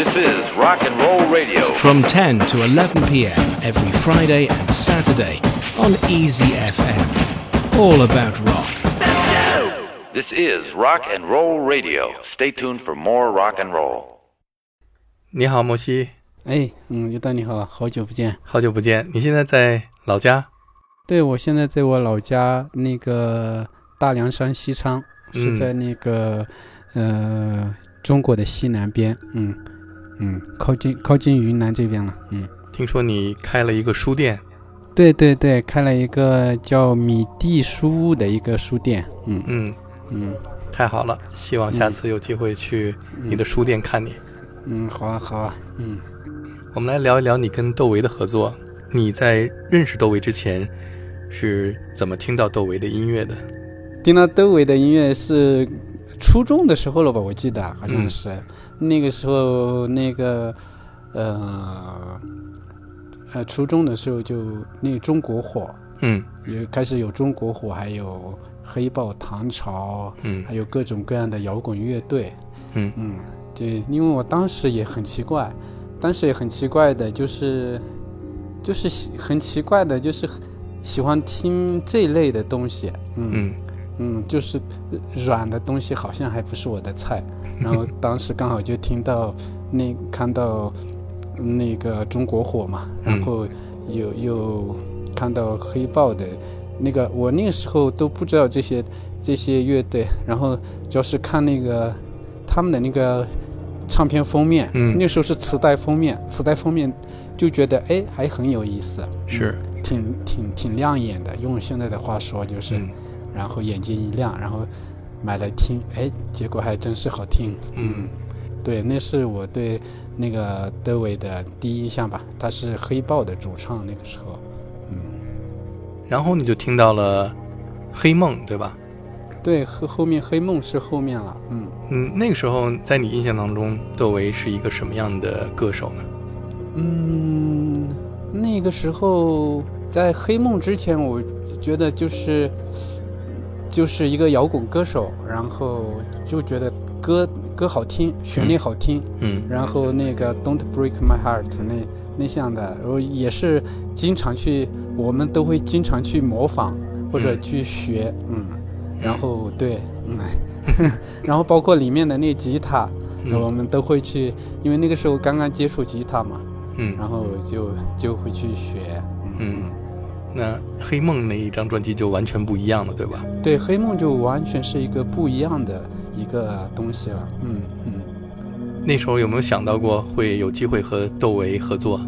This is Rock and Roll Radio. from 10 to 11 p.m. every Friday and Saturday on Easy FM. All about rock. This is Rock and Roll Radio. Stay tuned for more rock and roll. 你好，摩西，哎，嗯，尤丹你好，好久不见。好久不见。你现在在老家？对，我现在在我老家那个大凉山西昌，是嗯在那个、呃中国的西南边，嗯 嗯，靠近靠近云南这边了，嗯，听说你开了一个书店，对对对，开了一个叫米蒂书屋的一个书店，嗯嗯，嗯太好了，希望下次有机会去你的书店看你。嗯，好啊好啊，嗯。我们来聊一聊你跟窦唯的合作。你在认识窦唯之前是怎么听到窦唯的音乐的？听到窦唯的音乐是初中的时候了吧？我记得好像是、那个时候，那个呃呃，初中的时候就那个中国火，嗯。也开始有中国火，还有黑豹、唐朝，嗯。还有各种各样的摇滚乐队。嗯。嗯，对，因为我当时也很奇怪，当时也很奇怪的，就是就是喜很奇怪的，就是喜欢听这类的东西。嗯。嗯嗯，就是软的东西好像还不是我的菜。然后当时刚好就听到那看到那个中国火嘛，嗯。然后又又看到黑豹的那个，我那个时候都不知道这些这些乐队，然后主要是看那个他们的那个唱片封面，嗯。那时候是磁带封面，磁带封面就觉得哎还很有意思，是。挺挺挺亮眼的，用现在的话说就是。嗯然后眼睛一亮，然后买来听，哎，结果还真是好听。嗯对，那是我对那个德伟的第一印象吧。他是黑豹的主唱，那个时候。嗯，然后你就听到了《黑梦》，对吧？对，后后面黑梦是后面了。嗯，嗯，那个时候在你印象当中，窦唯是一个什么样的歌手呢？嗯，那个时候在黑梦之前，我觉得就是就是一个摇滚歌手，然后就觉得歌歌好听，旋律好听。嗯。然后那个 Don't Break My Heart 那那项的，然后也是经常去，我们都会经常去模仿或者嗯去学，嗯，然后对，嗯，然后包括里面的那吉他，我嗯们都会去，因为那个时候刚刚接触吉他嘛，嗯。然后就就会去学，嗯，那《黑梦》那一张专辑就完全不一样了，对吧？对，黑梦就完全是一个不一样的一个东西了，嗯嗯。那时候有没有想到过会有机会和窦唯合作？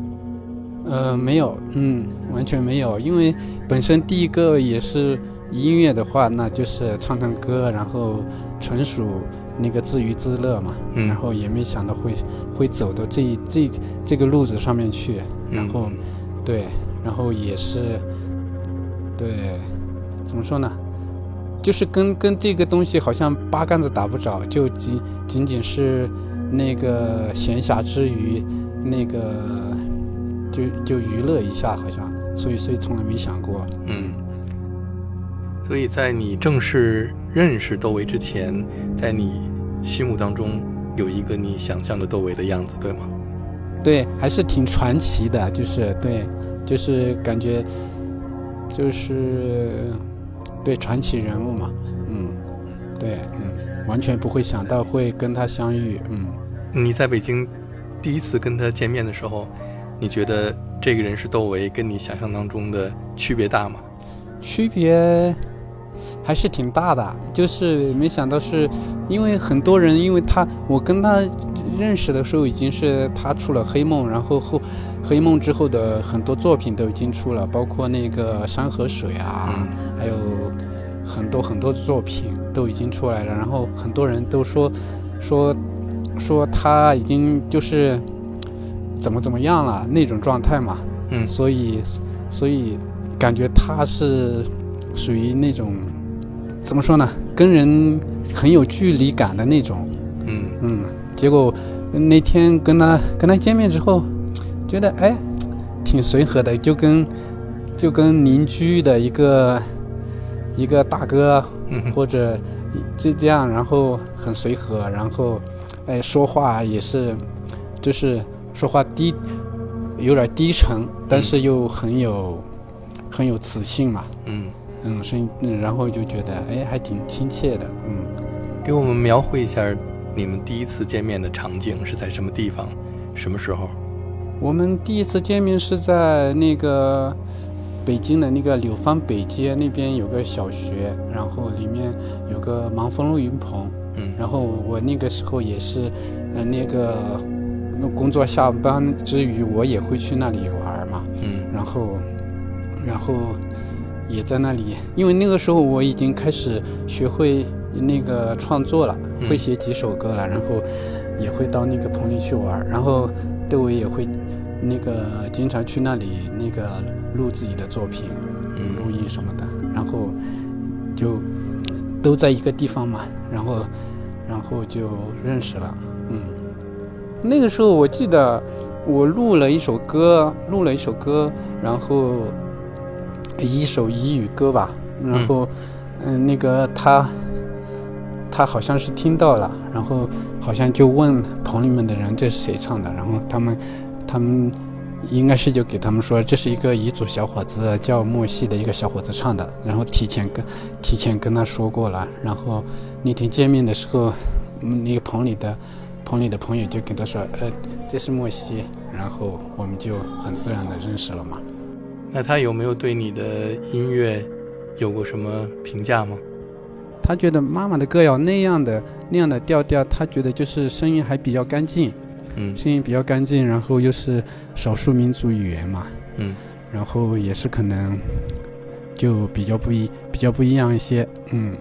呃，没有，嗯，完全没有，因为本身第一个也是音乐的话，那就是唱唱歌，然后纯属那个自娱自乐嘛，嗯然后也没想到会会走到这这这个路子上面去，然后、嗯对，然后也是对，怎么说呢？就是跟跟这个东西好像八竿子打不着，就仅仅仅是那个闲暇之余，那个就就娱乐一下，好像，所以所以从来没想过。嗯，所以在你正式认识窦唯之前，在你心目当中有一个你想象的窦唯的样子，对吗？对，还是挺传奇的，就是对，就是感觉就是对传奇人物嘛，嗯，对，嗯，完全不会想到会跟他相遇，嗯。你在北京第一次跟他见面的时候，你觉得这个人是窦唯，跟你想象当中的区别大吗？区别还是挺大的，就是没想到是因为很多人，因为他我跟他认识的时候已经是他出了《黑梦》，然后后《黑梦》之后的很多作品都已经出了，包括那个《山河水》啊，嗯。还有很多很多作品都已经出来了，然后很多人都说说说他已经就是怎么怎么样了那种状态嘛，嗯。所以所以感觉他是属于那种怎么说呢，跟人很有距离感的那种。嗯。嗯，结果那天跟他跟他见面之后，觉得哎挺随和的，就跟就跟邻居的一个一个大哥嗯或者就这样，然后很随和，然后哎说话也是就是说话低，有点低沉，但是又很有很有磁性嘛。嗯，嗯，声音，嗯，然后就觉得哎，还挺亲切的。嗯，给我们描绘一下你们第一次见面的场景是在什么地方，什么时候？我们第一次见面是在那个北京的那个柳芳北街那边有个小学，然后里面有个盲风录音棚。嗯，然后我那个时候也是，呃，那个工作下班之余，我也会去那里玩嘛。嗯，然后，然后也在那里，因为那个时候我已经开始学会那个创作了，嗯会写几首歌了，然后也会到那个棚里去玩，然后窦唯也会那个经常去那里那个录自己的作品，嗯。录音什么的，然后就都在一个地方嘛，然后然后就认识了，嗯，那个时候我记得我录了一首歌，录了一首歌，然后一首彝语歌吧，然后嗯、那个他他好像是听到了，然后好像就问棚里面的人这是谁唱的，然后他们他们应该是就给他们说这是一个彝族小伙子叫莫西的一个小伙子唱的，然后提前跟提前跟他说过了，然后那天见面的时候，那个棚里的棚里的朋友就跟他说，呃，这是莫西，然后我们就很自然的认识了嘛。那他有没有对你的音乐有过什么评价吗？他觉得妈妈的歌谣那样的那样的调调，他觉得就是声音还比较干净，嗯。声音比较干净，然后又是少数民族语言嘛，嗯。然后也是可能就比较不一比较不一样一些，嗯。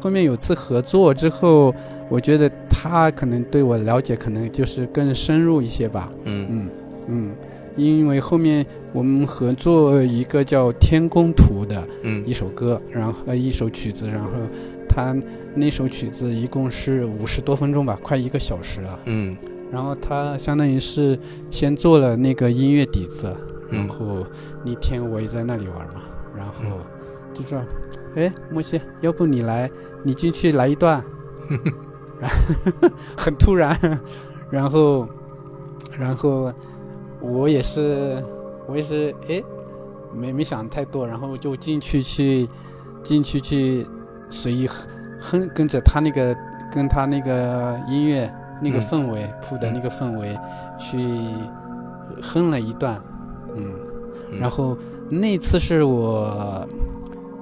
后面有次合作之后，我觉得他可能对我了解可能就是更深入一些吧，嗯。嗯嗯，因为后面我们合作一个叫《天宫图》的嗯。一首歌，然后呃一首曲子，然后他那首曲子一共是五十多分钟吧，快一个小时了。嗯。然后他相当于是先做了那个音乐底子，然嗯后那天我也在那里玩嘛，然后嗯。就说，哎，莫西，要不你来，你进去来一段，然 后 很突然，然后，然后我也是，我也是，哎，没没想太多，然后就进去去，进去去随意哼哼，跟着他那个跟他那个音乐那个嗯。氛围谱的那个氛围去哼了一段，嗯。嗯。然后那次是我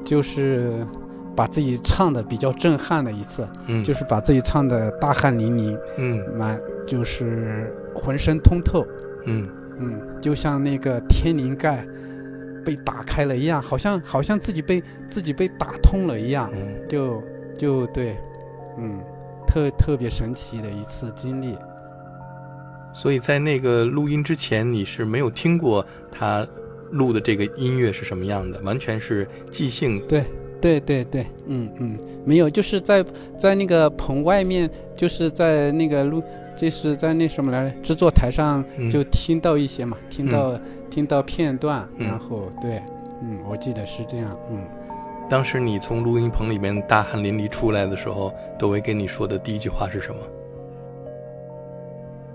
就是把自己唱的比较震撼的一次，嗯。就是把自己唱的大汗淋漓，嗯。满就是浑身通透，嗯嗯，就像那个天灵盖被打开了一样，好像好像自己被自己被打通了一样，嗯就就对，嗯，特特别神奇的一次经历。所以在那个录音之前，你是没有听过他录的这个音乐是什么样的，完全是即兴。对对对对，嗯嗯，没有，就是在在那个棚外面，就是在那个录，就是在那什么来着，制作台上嗯。就听到一些嘛，听到、听到片段，嗯。然后对，嗯，我记得是这样，嗯，当时你从录音棚里面大汗淋漓出来的时候，窦唯跟你说的第一句话是什么？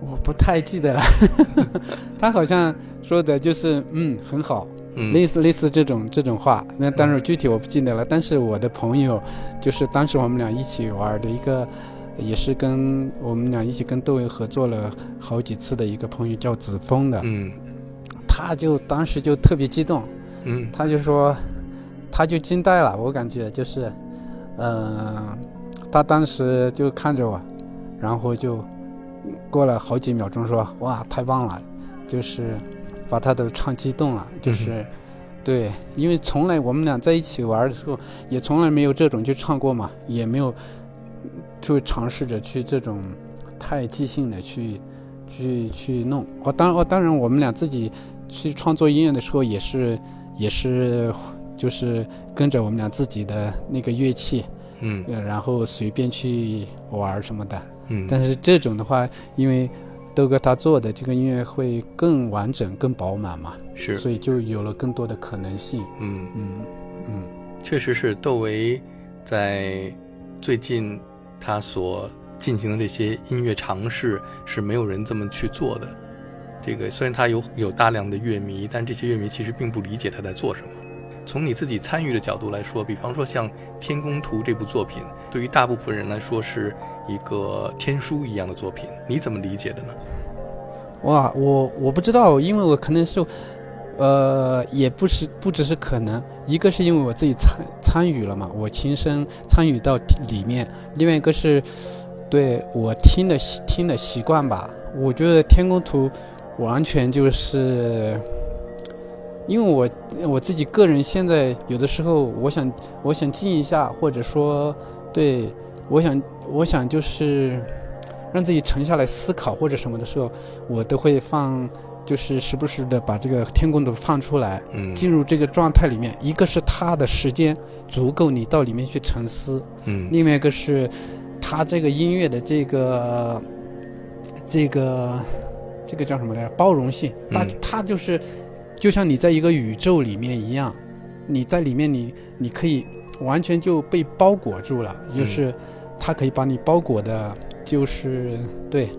我不太记得了，他好像说的就是嗯很好，嗯。类似类似这种这种话，那但是具体我不记得了。但是我的朋友，就是当时我们俩一起玩的一个，也是跟我们俩一起跟窦唯合作了好几次的一个朋友叫子枫的，嗯。他就当时就特别激动，嗯。他就说，他就惊呆了，我感觉就是，嗯、他当时就看着我，然后就过了好几秒钟说，哇，太棒了，就是把他都唱激动了，就是。对，因为从来我们俩在一起玩的时候，也从来没有这种去唱过嘛，也没有就尝试着去这种太即兴的去去去弄。哦，当然哦，当然我们俩自己去创作音乐的时候，也是也是就是跟着我们俩自己的那个乐器，嗯呃然后随便去玩什么的。嗯，但是这种的话，因为豆哥他做的这个音乐会更完整、更饱满嘛，是所以就有了更多的可能性。嗯，嗯确实是窦唯在最近他所进行的这些音乐尝试是没有人这么去做的。这个虽然他有有大量的乐迷，但这些乐迷其实并不理解他在做什么。从你自己参与的角度来说，比方说像《天宫图》这部作品，对于大部分人来说是一个天书一样的作品，你怎么理解的呢？哇，我我不知道，因为我可能是，呃，也不是不只是可能，一个是因为我自己参参与了嘛，我亲身参与到里面；另外一个是对我听的听的习惯吧。我觉得《天宫图》完全就是，因为我我自己个人现在有的时候，我想我想静一下，或者说对我想我想就是。让自己沉下来思考或者什么的时候，我都会放，就是时不时的把这个天宫图放出来，嗯进入这个状态里面。一个是它的时间足够你到里面去沉思，嗯另外一个是它这个音乐的这个这个这个叫什么来着？包容性，它嗯它就是就像你在一个宇宙里面一样，你在里面你你可以完全就被包裹住了，就是它可以把你包裹的，就是对，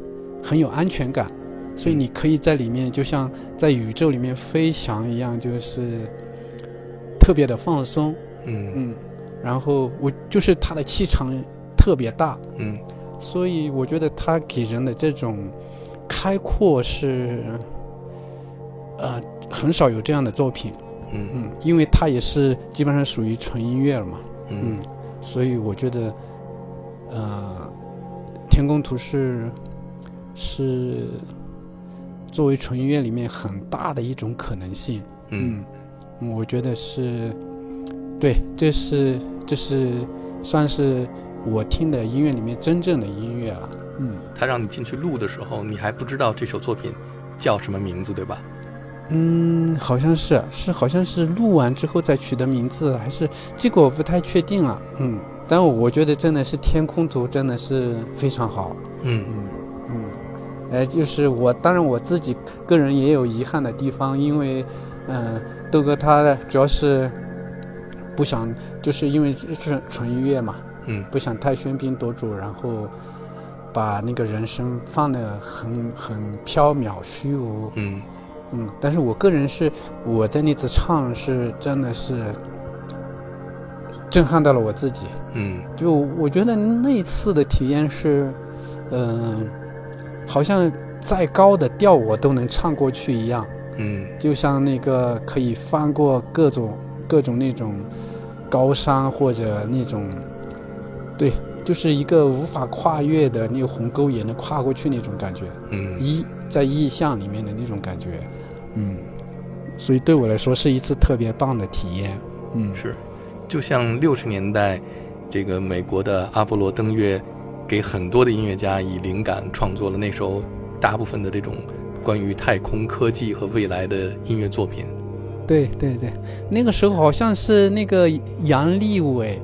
很有安全感，所以你可以在里面就像在宇宙里面飞翔一样，就是特别的放松，嗯。嗯，然后我就是它的气场特别大，嗯。所以我觉得它给人的这种开阔是，呃，很少有这样的作品，嗯。嗯，因为它也是基本上属于纯音乐了嘛，嗯。嗯，所以我觉得，呃，天宫图是是作为纯音乐里面很大的一种可能性，嗯。嗯，我觉得是，对，这是这是算是我听的音乐里面真正的音乐了，嗯。他让你进去录的时候，你还不知道这首作品叫什么名字，对吧？嗯，好像是是好像是录完之后再取的名字，还是这个我不太确定了，嗯，但我觉得真的是天空图真的是非常好，嗯。嗯嗯，呃，就是我当然我自己个人也有遗憾的地方，因为嗯、豆哥他主要是不想就是因为是纯音乐嘛，嗯。不想太喧宾夺主，然后把那个人生放得很很缥缈虚无。嗯嗯，但是我个人是我在那次唱是真的是震撼到了我自己。嗯就我觉得那次的体验是，嗯、好像再高的调我都能唱过去一样，嗯就像那个可以翻过各种各种那种高山或者那种，对，就是一个无法跨越的那个鸿沟也能跨过去那种感觉，嗯意在意象里面的那种感觉，嗯，所以对我来说是一次特别棒的体验，嗯，是，就像六十年代，这个美国的阿波罗登月，给很多的音乐家以灵感，创作了那时候大部分的这种关于太空科技和未来的音乐作品。对对对，那个时候好像是那个杨利伟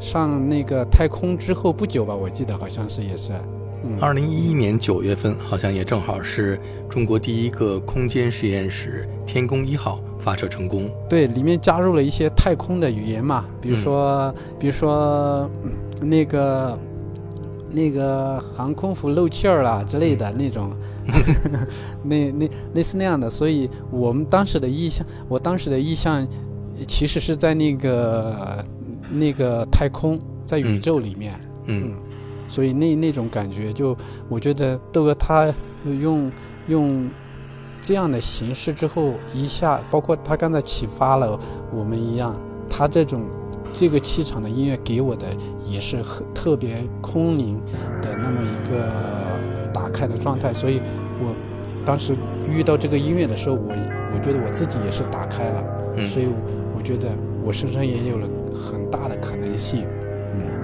上那个太空之后不久吧，我记得好像是也是，嗯，二零一一年九月份，好像也正好是中国第一个空间实验室天宫一号发射成功。对，里面加入了一些太空的语言嘛，比如说，比如说、嗯那个那个航空服漏气儿啦之类的那种，那那类似那样的，所以我们当时的意向，我当时的意向其实是在那个那个太空，在宇嗯宙里面，嗯所以那那种感觉就，我觉得豆哥他用用这样的形式之后，一下包括他刚才启发了我们一样，他这种这个气场的音乐给我的也是很特别空灵的那么一个打开的状态，所以我当时遇到这个音乐的时候，我我觉得我自己也是打开了，嗯。所以我觉得我身上也有了很大的可能性，嗯。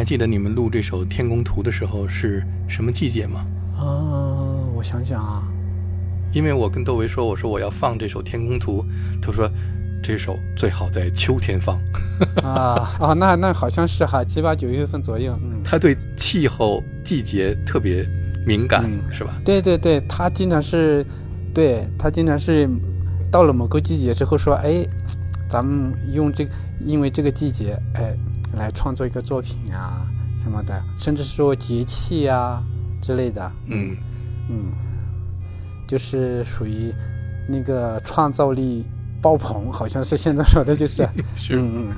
还记得你们录这首《天宫图》的时候是什么季节吗？啊，我想想啊，因为我跟窦唯说，我说我要放这首《天宫图》，他说这首最好在秋天放。啊啊，那那好像是哈，七八九月份左右，嗯，他对气候季节特别敏感，嗯是吧？对对对，他经常是，对他经常是到了某个季节之后说，哎，咱们用这个，因为这个季节，哎，来创作一个作品啊什么的，甚至是说节气啊、之类的，嗯，嗯，就是属于那个创造力爆棚，好像是现在说的就是，是。嗯嗯。